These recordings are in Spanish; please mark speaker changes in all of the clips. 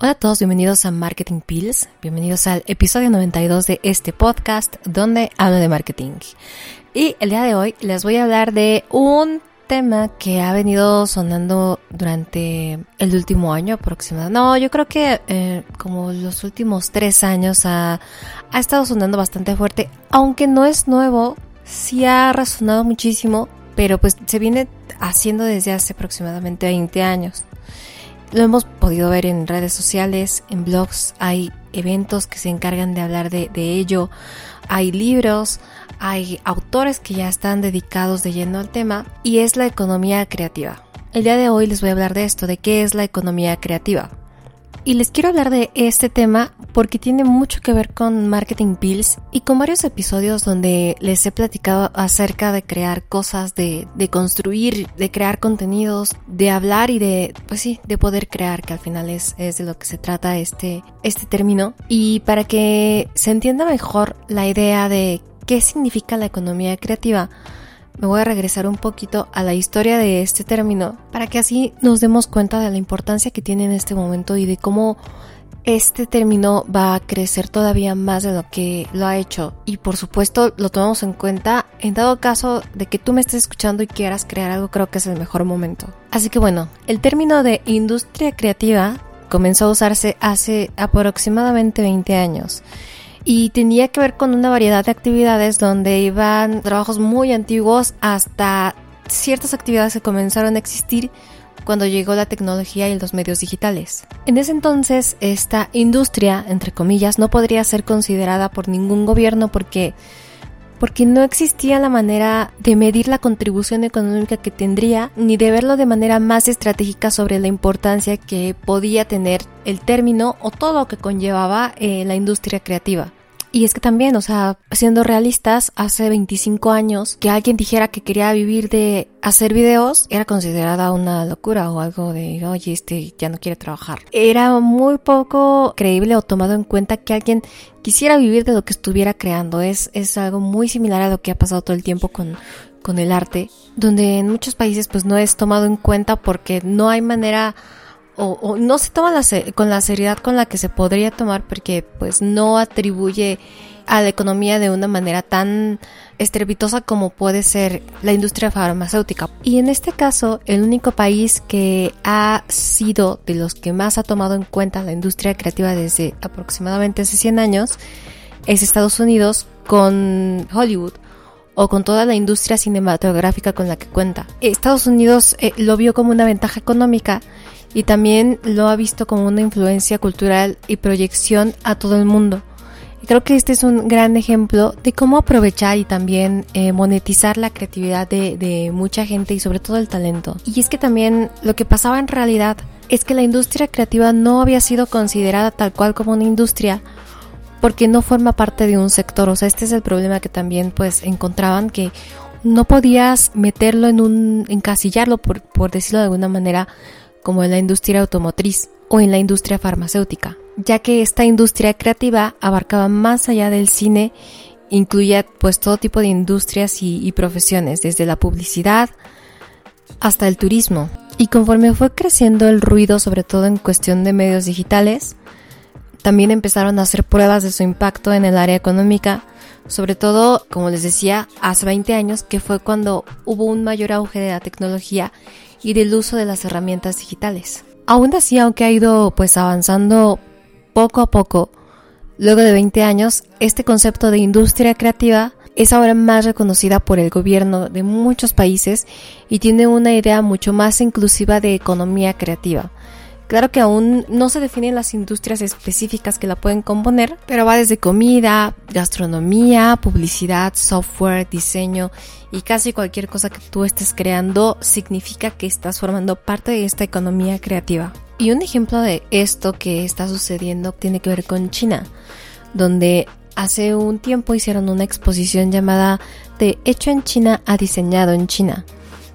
Speaker 1: Hola a todos, bienvenidos a Marketing Pills, bienvenidos al episodio 92 de este podcast donde hablo de marketing. Y el día de hoy les voy a hablar de un tema que ha venido sonando durante el último año aproximadamente. No, yo creo que eh, como los últimos tres años ha, ha estado sonando bastante fuerte, aunque no es nuevo, sí ha resonado muchísimo, pero pues se viene haciendo desde hace aproximadamente 20 años. Lo hemos podido ver en redes sociales, en blogs, hay eventos que se encargan de hablar de, ello, hay libros, hay autores que ya están dedicados de lleno al tema y es la economía creativa. El día de hoy les voy a hablar de esto, de qué es la economía creativa. Y les quiero hablar de este tema porque tiene mucho que ver con Marketing Pills y con varios episodios donde les he platicado acerca de crear cosas, de, de, construir, de crear contenidos, de hablar y de, pues sí, de poder crear, que al final es, es de lo que se trata este, este término. Y para que se entienda mejor la idea de qué significa la economía creativa, me voy a regresar un poquito a la historia de este término para que así nos demos cuenta de la importancia que tiene en este momento y de cómo este término va a crecer todavía más de lo que lo ha hecho. Y por supuesto lo tomamos en cuenta. En dado caso de que tú me estés escuchando y quieras crear algo creo que es el mejor momento. Así que bueno, el término de industria creativa comenzó a usarse hace aproximadamente 20 años y tenía que ver con una variedad de actividades donde iban trabajos muy antiguos hasta ciertas actividades que comenzaron a existir cuando llegó la tecnología y los medios digitales. En ese entonces, esta industria, entre comillas, no podría ser considerada por ningún gobierno porque porque no existía la manera de medir la contribución económica que tendría, ni de verlo de manera más estratégica sobre la importancia que podía tener el término o todo lo que conllevaba eh, la industria creativa. Y es que también, o sea, siendo realistas, hace 25 años que alguien dijera que quería vivir de hacer videos era considerada una locura o algo de, oye, este ya no quiere trabajar. Era muy poco creíble o tomado en cuenta que alguien quisiera vivir de lo que estuviera creando. Es, es algo muy similar a lo que ha pasado todo el tiempo con, con el arte, donde en muchos países pues no es tomado en cuenta porque no hay manera o, no se toma con la seriedad con la que se podría tomar porque pues no atribuye a la economía de una manera tan estrepitosa como puede ser la industria farmacéutica. Y en este caso, el único país que ha sido de los que más ha tomado en cuenta la industria creativa desde aproximadamente hace 100 años es Estados Unidos con Hollywood o con toda la industria cinematográfica con la que cuenta. Estados Unidos eh, lo vio como una ventaja económica y también lo ha visto como una influencia cultural y proyección a todo el mundo. Y creo que este es un gran ejemplo de cómo aprovechar y también eh, monetizar la creatividad de, de mucha gente y sobre todo el talento. Y es que también lo que pasaba en realidad es que la industria creativa no había sido considerada tal cual como una industria porque no forma parte de un sector. O sea, este es el problema que también pues encontraban que no podías meterlo en un encasillarlo por, por decirlo de alguna manera como en la industria automotriz o en la industria farmacéutica, ya que esta industria creativa abarcaba más allá del cine, incluía pues todo tipo de industrias y, y profesiones, desde la publicidad hasta el turismo. Y conforme fue creciendo el ruido, sobre todo en cuestión de medios digitales, también empezaron a hacer pruebas de su impacto en el área económica, Sobre todo, como les decía, hace 20 años, que fue cuando hubo un mayor auge de la tecnología y del uso de las herramientas digitales. Aún así, aunque ha ido pues avanzando poco a poco, luego de 20 años, este concepto de industria creativa es ahora más reconocida por el gobierno de muchos países y tiene una idea mucho más inclusiva de economía creativa. Claro que aún no se definen las industrias específicas que la pueden componer, pero va desde comida, gastronomía, publicidad, software, diseño y casi cualquier cosa que tú estés creando significa que estás formando parte de esta economía creativa. Y un ejemplo de esto que está sucediendo tiene que ver con China, donde hace un tiempo hicieron una exposición llamada De hecho en China a diseñado en China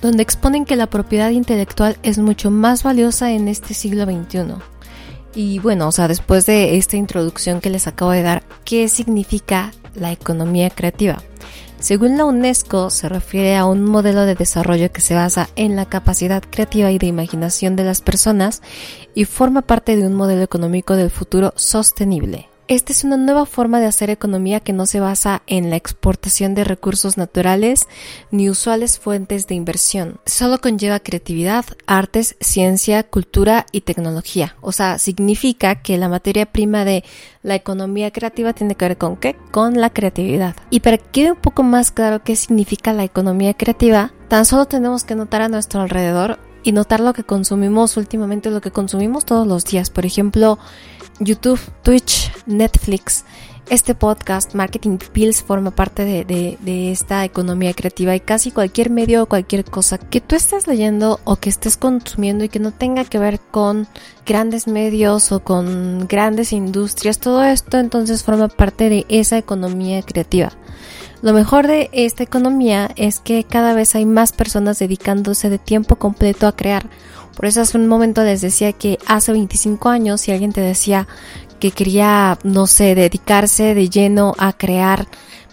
Speaker 1: donde exponen que la propiedad intelectual es mucho más valiosa en este siglo XXI. Y bueno, o sea, después de esta introducción que les acabo de dar, ¿qué significa la economía creativa? Según la UNESCO, se refiere a un modelo de desarrollo que se basa en la capacidad creativa y de imaginación de las personas y forma parte de un modelo económico del futuro sostenible. Esta es una nueva forma de hacer economía que no se basa en la exportación de recursos naturales ni usuales fuentes de inversión. Solo conlleva creatividad, artes, ciencia, cultura y tecnología. O sea, significa que la materia prima de la economía creativa tiene que ver con qué? Con la creatividad. Y para que quede un poco más claro qué significa la economía creativa, tan solo tenemos que notar a nuestro alrededor y notar lo que consumimos últimamente, lo que consumimos todos los días. Por ejemplo, YouTube, Twitch, Netflix. Este podcast, Marketing Pills, forma parte de, esta economía creativa y casi cualquier medio o cualquier cosa que tú estés leyendo o que estés consumiendo y que no tenga que ver con grandes medios o con grandes industrias, todo esto entonces forma parte de esa economía creativa. Lo mejor de esta economía es que cada vez hay más personas dedicándose de tiempo completo a crear por eso hace un momento les decía que hace 25 años si alguien te decía que quería, no sé, dedicarse de lleno a crear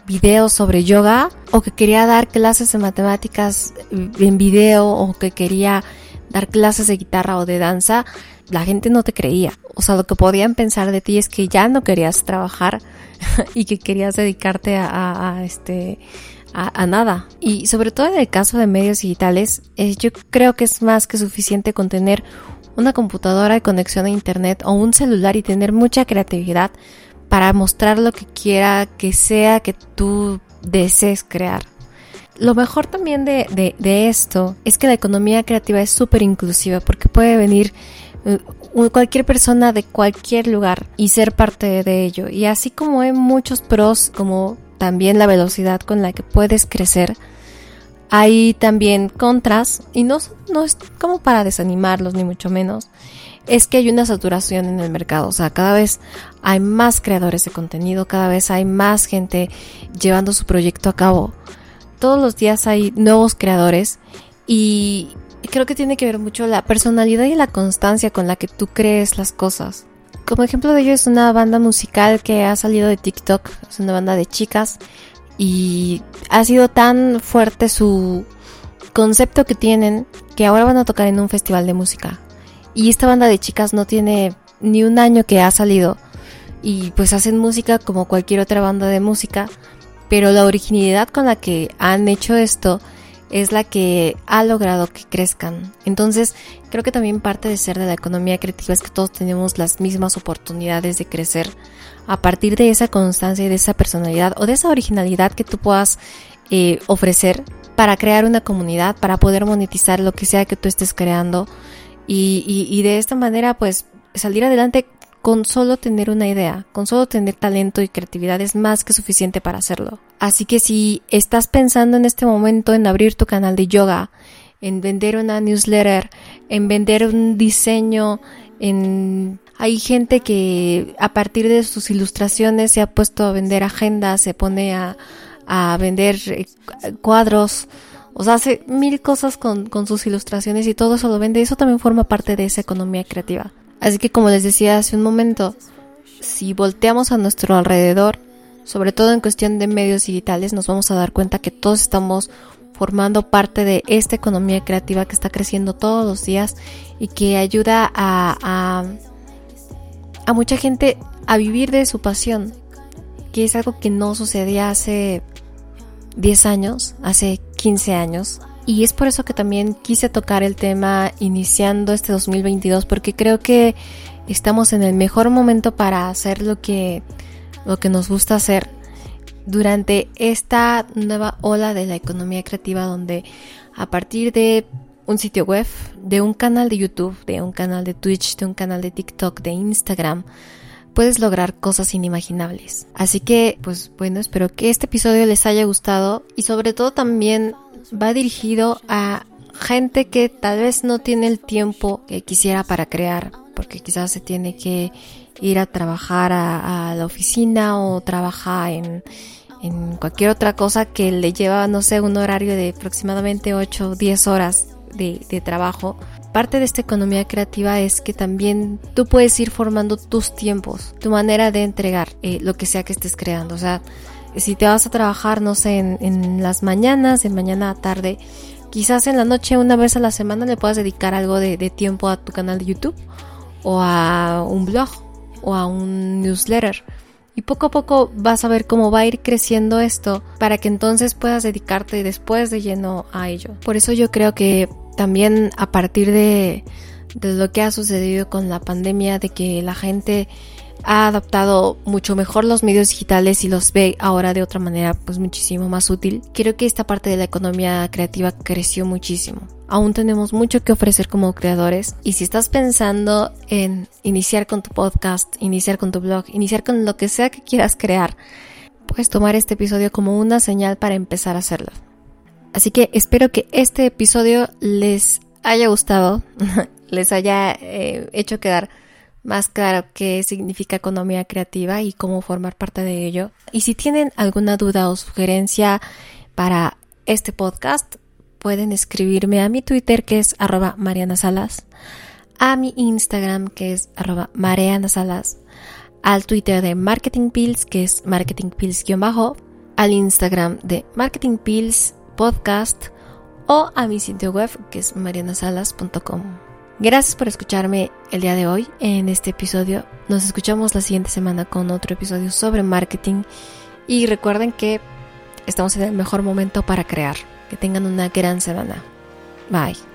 Speaker 1: videos sobre yoga o que quería dar clases de matemáticas en video o que quería dar clases de guitarra o de danza, la gente no te creía. O sea, lo que podían pensar de ti es que ya no querías trabajar y que querías dedicarte a, este a, nada. Y sobre todo en el caso de medios digitales, eh, yo creo que es más que suficiente con tener una computadora y conexión a internet o un celular y tener mucha creatividad para mostrar lo que quiera que sea que tú desees crear. Lo mejor también de, de esto es que la economía creativa es súper inclusiva porque puede venir cualquier persona de cualquier lugar y ser parte de ello. Y así como hay muchos pros como también la velocidad con la que puedes crecer. Hay también contras, y no, no es como para desanimarlos, ni mucho menos, es que hay una saturación en el mercado. O sea, cada vez hay más creadores de contenido, cada vez hay más gente llevando su proyecto a cabo. Todos los días hay nuevos creadores y creo que tiene que ver mucho la personalidad y la constancia con la que tú crees las cosas. Como ejemplo de ello es una banda musical que ha salido de TikTok, es una banda de chicas y ha sido tan fuerte su concepto que tienen que ahora van a tocar en un festival de música. Y esta banda de chicas no tiene ni un año que ha salido y pues hacen música como cualquier otra banda de música, pero la originalidad con la que han hecho esto es la que ha logrado que crezcan. Entonces, creo que también parte de ser de la economía creativa es que todos tenemos las mismas oportunidades de crecer a partir de esa constancia y de esa personalidad o de esa originalidad que tú puedas eh, ofrecer para crear una comunidad, para poder monetizar lo que sea que tú estés creando y, y de esta manera pues salir adelante con solo tener una idea, con solo tener talento y creatividad es más que suficiente para hacerlo. Así que si estás pensando en este momento en abrir tu canal de yoga, en vender una newsletter, en vender un diseño, en hay gente que a partir de sus ilustraciones se ha puesto a vender agendas, se pone a, vender eh, cuadros, o sea, hace mil cosas con, con sus ilustraciones y todo eso lo vende. Eso también forma parte de esa economía creativa. Así que como les decía hace un momento, si volteamos a nuestro alrededor, sobre todo en cuestión de medios digitales, nos vamos a dar cuenta que todos estamos formando parte de esta economía creativa que está creciendo todos los días y que ayuda a, a, mucha gente a vivir de su pasión. que es algo que no sucedía hace 10 años, hace 15 años. Y es por eso que también quise tocar el tema iniciando este 2022, porque creo que estamos en el mejor momento para hacer lo que, lo que nos gusta hacer durante esta nueva ola de la economía creativa donde a partir de un sitio web, de un canal de YouTube, de un canal de Twitch, de un canal de TikTok, de Instagram, puedes lograr cosas inimaginables. Así que, pues bueno, espero que este episodio les haya gustado y sobre todo también va dirigido a gente que tal vez no tiene el tiempo que quisiera para crear, porque quizás se tiene que ir a trabajar a, la oficina o trabaja en, en cualquier otra cosa que le lleva, no sé, un horario de aproximadamente 8 o 10 horas de, de trabajo parte de esta economía creativa es que también tú puedes ir formando tus tiempos, tu manera de entregar eh, lo que sea que estés creando. O sea, si te vas a trabajar, no sé, en, las mañanas, en mañana a tarde, quizás en la noche, una vez a la semana, le puedas dedicar algo de, de tiempo a tu canal de YouTube o a un blog o a un newsletter. Y poco a poco vas a ver cómo va a ir creciendo esto para que entonces puedas dedicarte después de lleno a ello. Por eso yo creo que también a partir de, lo que ha sucedido con la pandemia, de que la gente ha adaptado mucho mejor los medios digitales y los ve ahora de otra manera pues muchísimo más útil. Creo que esta parte de la economía creativa creció muchísimo. Aún tenemos mucho que ofrecer como creadores y si estás pensando en iniciar con tu podcast, iniciar con tu blog, iniciar con lo que sea que quieras crear, puedes tomar este episodio como una señal para empezar a hacerlo. Así que espero que este episodio les haya gustado, les haya eh, hecho quedar más claro qué significa economía creativa y cómo formar parte de ello. Y si tienen alguna duda o sugerencia para este podcast, pueden escribirme a mi Twitter que es arroba Mariana Salas, a mi Instagram que es arroba Mariana Salas, al Twitter de Marketing Pills que es Marketing Pills-bajo, al Instagram de Marketing Pills podcast o a mi sitio web que es marianasalas.com. Gracias por escucharme el día de hoy en este episodio. Nos escuchamos la siguiente semana con otro episodio sobre marketing y recuerden que estamos en el mejor momento para crear. Que tengan una gran semana. Bye.